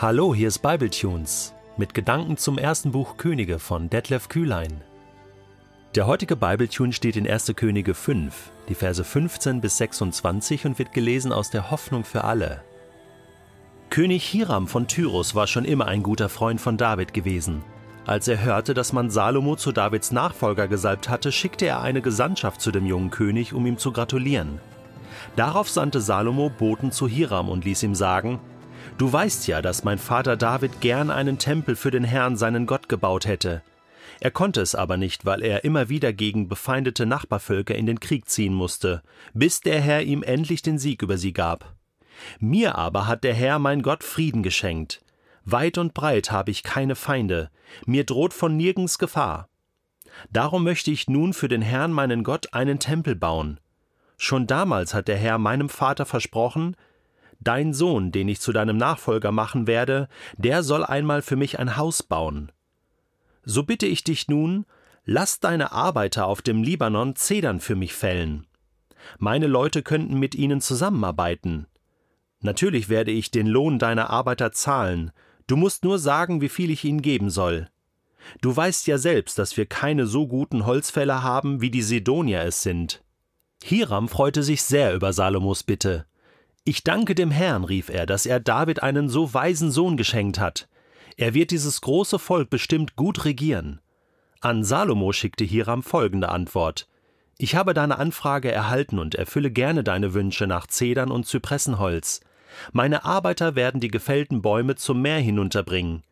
Hallo, hier ist Bibletunes mit Gedanken zum ersten Buch Könige von Detlef Kühlein. Der heutige Bibletune steht in 1. Könige 5, die Verse 15 bis 26 und wird gelesen aus der Hoffnung für alle. König Hiram von Tyrus war schon immer ein guter Freund von David gewesen. Als er hörte, dass man Salomo zu Davids Nachfolger gesalbt hatte, schickte er eine Gesandtschaft zu dem jungen König, um ihm zu gratulieren. Darauf sandte Salomo Boten zu Hiram und ließ ihm sagen, Du weißt ja, dass mein Vater David gern einen Tempel für den Herrn seinen Gott gebaut hätte. Er konnte es aber nicht, weil er immer wieder gegen befeindete Nachbarvölker in den Krieg ziehen musste, bis der Herr ihm endlich den Sieg über sie gab. Mir aber hat der Herr mein Gott Frieden geschenkt. Weit und breit habe ich keine Feinde, mir droht von nirgends Gefahr. Darum möchte ich nun für den Herrn meinen Gott einen Tempel bauen. Schon damals hat der Herr meinem Vater versprochen, Dein Sohn, den ich zu deinem Nachfolger machen werde, der soll einmal für mich ein Haus bauen. So bitte ich dich nun, lass deine Arbeiter auf dem Libanon Zedern für mich fällen. Meine Leute könnten mit ihnen zusammenarbeiten. Natürlich werde ich den Lohn deiner Arbeiter zahlen, du musst nur sagen, wie viel ich ihnen geben soll. Du weißt ja selbst, dass wir keine so guten Holzfäller haben, wie die Sidonier es sind. Hiram freute sich sehr über Salomos Bitte. Ich danke dem Herrn, rief er, dass er David einen so weisen Sohn geschenkt hat. Er wird dieses große Volk bestimmt gut regieren. An Salomo schickte Hiram folgende Antwort Ich habe deine Anfrage erhalten und erfülle gerne deine Wünsche nach Zedern und Zypressenholz. Meine Arbeiter werden die gefällten Bäume zum Meer hinunterbringen.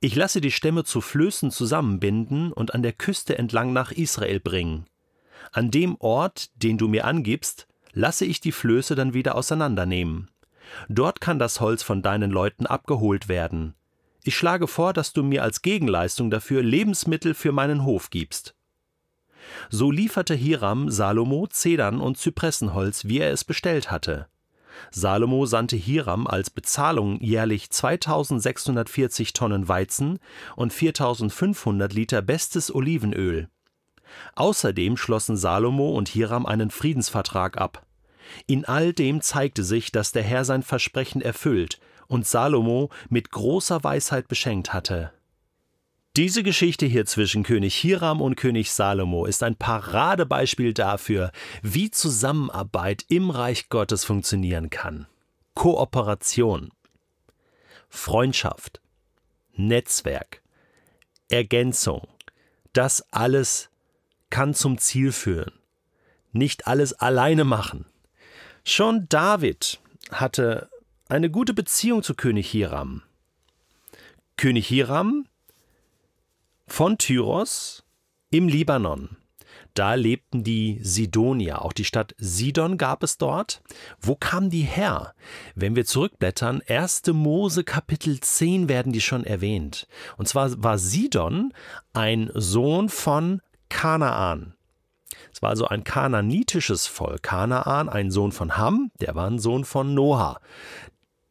Ich lasse die Stämme zu Flößen zusammenbinden und an der Küste entlang nach Israel bringen. An dem Ort, den du mir angibst, lasse ich die Flöße dann wieder auseinandernehmen. Dort kann das Holz von deinen Leuten abgeholt werden. Ich schlage vor, dass du mir als Gegenleistung dafür Lebensmittel für meinen Hof gibst. So lieferte Hiram Salomo Zedern und Zypressenholz, wie er es bestellt hatte. Salomo sandte Hiram als Bezahlung jährlich 2640 Tonnen Weizen und 4500 Liter bestes Olivenöl. Außerdem schlossen Salomo und Hiram einen Friedensvertrag ab. In all dem zeigte sich, dass der Herr sein Versprechen erfüllt und Salomo mit großer Weisheit beschenkt hatte. Diese Geschichte hier zwischen König Hiram und König Salomo ist ein Paradebeispiel dafür, wie Zusammenarbeit im Reich Gottes funktionieren kann. Kooperation, Freundschaft, Netzwerk, Ergänzung, das alles kann zum Ziel führen. Nicht alles alleine machen. Schon David hatte eine gute Beziehung zu König Hiram. König Hiram von Tyros im Libanon. Da lebten die Sidonier, auch die Stadt Sidon gab es dort. Wo kamen die her? Wenn wir zurückblättern, 1. Mose Kapitel 10 werden die schon erwähnt. Und zwar war Sidon ein Sohn von Kanaan. Es war also ein kananitisches Volk. Kanaan, ein Sohn von Ham, der war ein Sohn von Noah.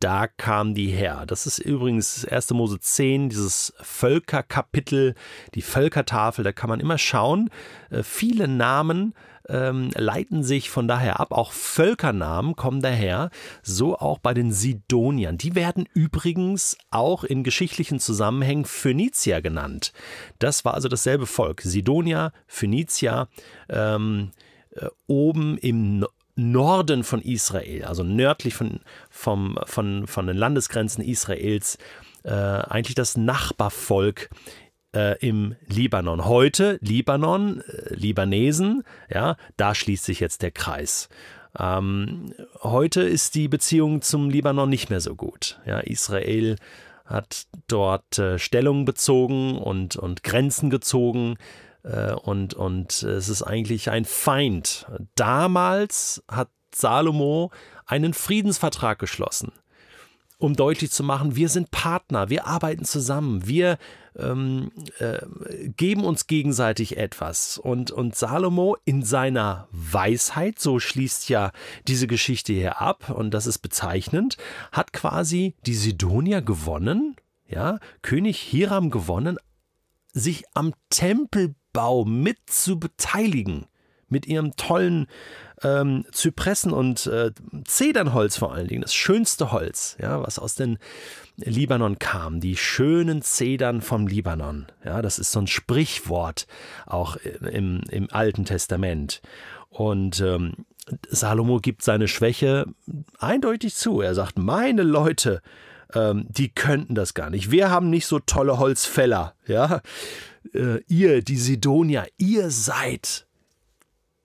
Da kamen die her. Das ist übrigens 1. Mose 10, dieses Völkerkapitel, die Völkertafel, da kann man immer schauen. Äh, viele Namen ähm, leiten sich von daher ab. Auch Völkernamen kommen daher. So auch bei den Sidoniern. Die werden übrigens auch in geschichtlichen Zusammenhängen Phönizier genannt. Das war also dasselbe Volk. Sidonia, Phönizier, ähm, äh, oben im Norden von Israel, also nördlich von, vom, von, von den Landesgrenzen Israels, äh, eigentlich das Nachbarvolk äh, im Libanon. Heute Libanon, äh, Libanesen, ja, da schließt sich jetzt der Kreis. Ähm, heute ist die Beziehung zum Libanon nicht mehr so gut. Ja, Israel hat dort äh, Stellung bezogen und, und Grenzen gezogen und, und es ist eigentlich ein Feind. Damals hat Salomo einen Friedensvertrag geschlossen um deutlich zu machen, wir sind Partner, wir arbeiten zusammen, wir ähm, äh, geben uns gegenseitig etwas. Und, und Salomo in seiner Weisheit, so schließt ja diese Geschichte hier ab, und das ist bezeichnend, hat quasi die Sidonier gewonnen, ja, König Hiram gewonnen, sich am Tempelbau mit zu beteiligen mit ihrem tollen ähm, Zypressen und äh, Zedernholz vor allen Dingen, das schönste Holz, ja, was aus dem Libanon kam, die schönen Zedern vom Libanon. Ja, das ist so ein Sprichwort auch im, im Alten Testament. Und ähm, Salomo gibt seine Schwäche eindeutig zu. Er sagt, meine Leute, ähm, die könnten das gar nicht. Wir haben nicht so tolle Holzfäller, ja. Äh, ihr, die Sidonier, ihr seid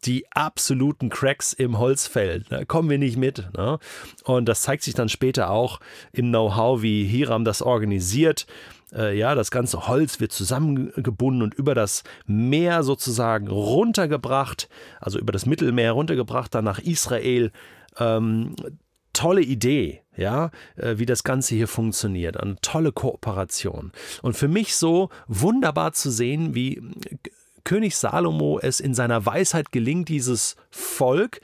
die absoluten Cracks im Holzfeld. Da kommen wir nicht mit. Ne? Und das zeigt sich dann später auch im Know-how, wie Hiram das organisiert. Äh, ja, das ganze Holz wird zusammengebunden und über das Meer sozusagen runtergebracht, also über das Mittelmeer runtergebracht, dann nach Israel. Ähm, tolle Idee, ja, äh, wie das Ganze hier funktioniert. Eine tolle Kooperation. Und für mich so wunderbar zu sehen, wie König Salomo es in seiner Weisheit gelingt, dieses Volk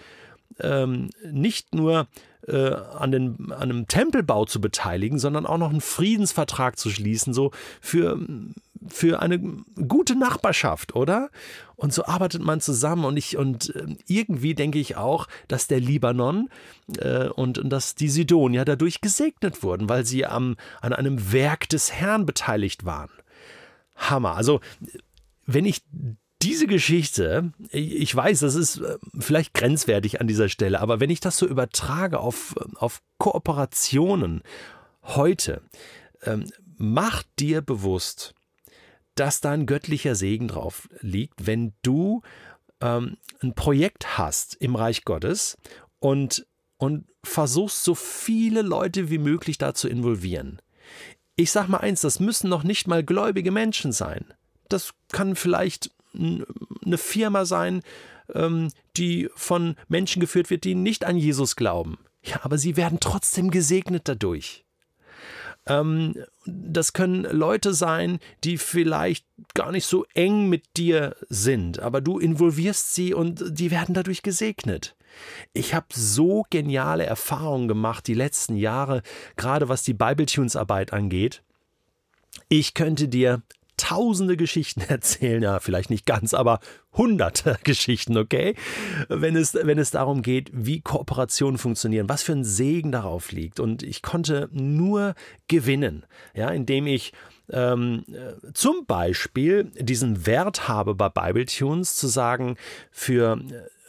ähm, nicht nur äh, an, den, an einem Tempelbau zu beteiligen, sondern auch noch einen Friedensvertrag zu schließen, so für, für eine gute Nachbarschaft, oder? Und so arbeitet man zusammen und ich und äh, irgendwie denke ich auch, dass der Libanon äh, und, und dass die Sidonier dadurch gesegnet wurden, weil sie am, an einem Werk des Herrn beteiligt waren. Hammer. Also wenn ich diese Geschichte, ich weiß, das ist äh, vielleicht grenzwertig an dieser Stelle, aber wenn ich das so übertrage auf, auf Kooperationen heute, ähm, mach dir bewusst, dass da ein göttlicher Segen drauf liegt, wenn du ähm, ein Projekt hast im Reich Gottes und, und versuchst, so viele Leute wie möglich da zu involvieren. Ich sag mal eins, das müssen noch nicht mal gläubige Menschen sein das kann vielleicht eine Firma sein, ähm, die von Menschen geführt wird, die nicht an Jesus glauben. Ja, aber sie werden trotzdem gesegnet dadurch. Ähm, das können Leute sein, die vielleicht gar nicht so eng mit dir sind, aber du involvierst sie und die werden dadurch gesegnet. Ich habe so geniale Erfahrungen gemacht die letzten Jahre, gerade was die Bibletunes-Arbeit angeht. Ich könnte dir tausende Geschichten erzählen, ja, vielleicht nicht ganz, aber hunderte Geschichten, okay? Wenn es, wenn es darum geht, wie Kooperationen funktionieren, was für ein Segen darauf liegt. Und ich konnte nur gewinnen, ja, indem ich ähm, zum Beispiel diesen Wert habe bei Bibletunes zu sagen, für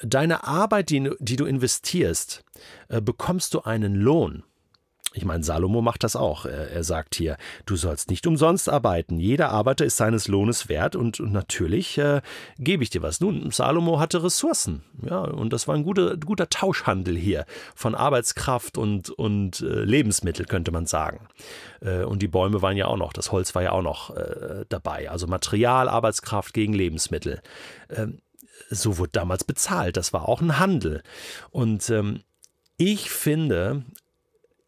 deine Arbeit, die, die du investierst, äh, bekommst du einen Lohn. Ich meine, Salomo macht das auch. Er sagt hier, du sollst nicht umsonst arbeiten. Jeder Arbeiter ist seines Lohnes wert und, natürlich äh, gebe ich dir was. Nun, Salomo hatte Ressourcen. Ja, und das war ein guter, guter Tauschhandel hier von Arbeitskraft und, und äh, Lebensmittel, könnte man sagen. Äh, und die Bäume waren ja auch noch, das Holz war ja auch noch äh, dabei. Also Material, Arbeitskraft gegen Lebensmittel. Ähm, so wurde damals bezahlt. Das war auch ein Handel. Und ähm, ich finde,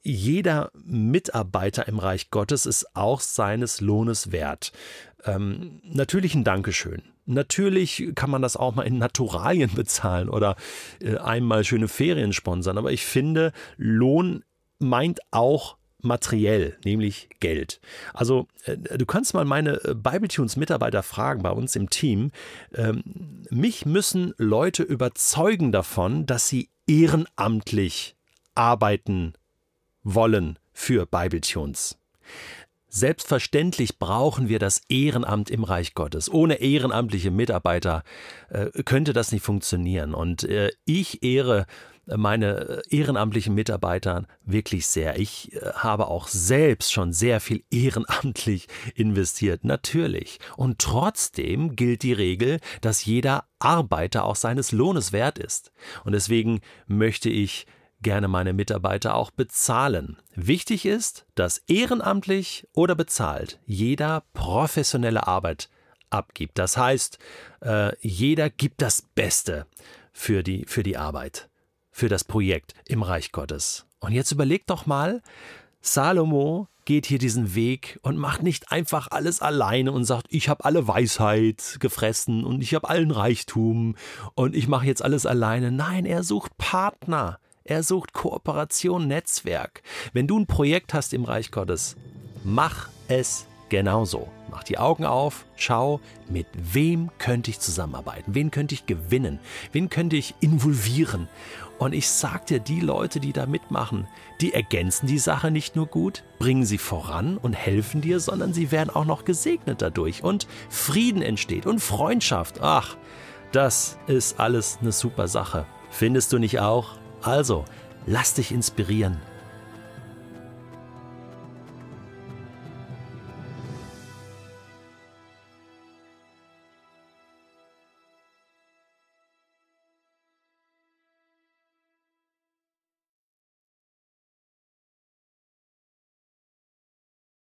jeder Mitarbeiter im Reich Gottes ist auch seines Lohnes wert. Ähm, natürlich ein Dankeschön. Natürlich kann man das auch mal in Naturalien bezahlen oder äh, einmal schöne Ferien sponsern. Aber ich finde, Lohn meint auch materiell, nämlich Geld. Also äh, du kannst mal meine äh, Bibletunes-Mitarbeiter fragen bei uns im Team. Ähm, mich müssen Leute überzeugen davon, dass sie ehrenamtlich arbeiten wollen für Bibletunes. Selbstverständlich brauchen wir das Ehrenamt im Reich Gottes. Ohne ehrenamtliche Mitarbeiter äh, könnte das nicht funktionieren. Und äh, ich ehre meine ehrenamtlichen Mitarbeiter wirklich sehr. Ich äh, habe auch selbst schon sehr viel ehrenamtlich investiert, natürlich. Und trotzdem gilt die Regel, dass jeder Arbeiter auch seines Lohnes wert ist. Und deswegen möchte ich gerne meine Mitarbeiter auch bezahlen. Wichtig ist, dass ehrenamtlich oder bezahlt jeder professionelle Arbeit abgibt. Das heißt, äh, jeder gibt das Beste für die, für die Arbeit, für das Projekt im Reich Gottes. Und jetzt überlegt doch mal, Salomo geht hier diesen Weg und macht nicht einfach alles alleine und sagt, ich habe alle Weisheit gefressen und ich habe allen Reichtum und ich mache jetzt alles alleine. Nein, er sucht Partner. Er sucht Kooperation, Netzwerk. Wenn du ein Projekt hast im Reich Gottes, mach es genauso. Mach die Augen auf, schau, mit wem könnte ich zusammenarbeiten, wen könnte ich gewinnen, wen könnte ich involvieren. Und ich sag dir, die Leute, die da mitmachen, die ergänzen die Sache nicht nur gut, bringen sie voran und helfen dir, sondern sie werden auch noch gesegnet dadurch und Frieden entsteht und Freundschaft. Ach, das ist alles eine super Sache. Findest du nicht auch? Also, lass dich inspirieren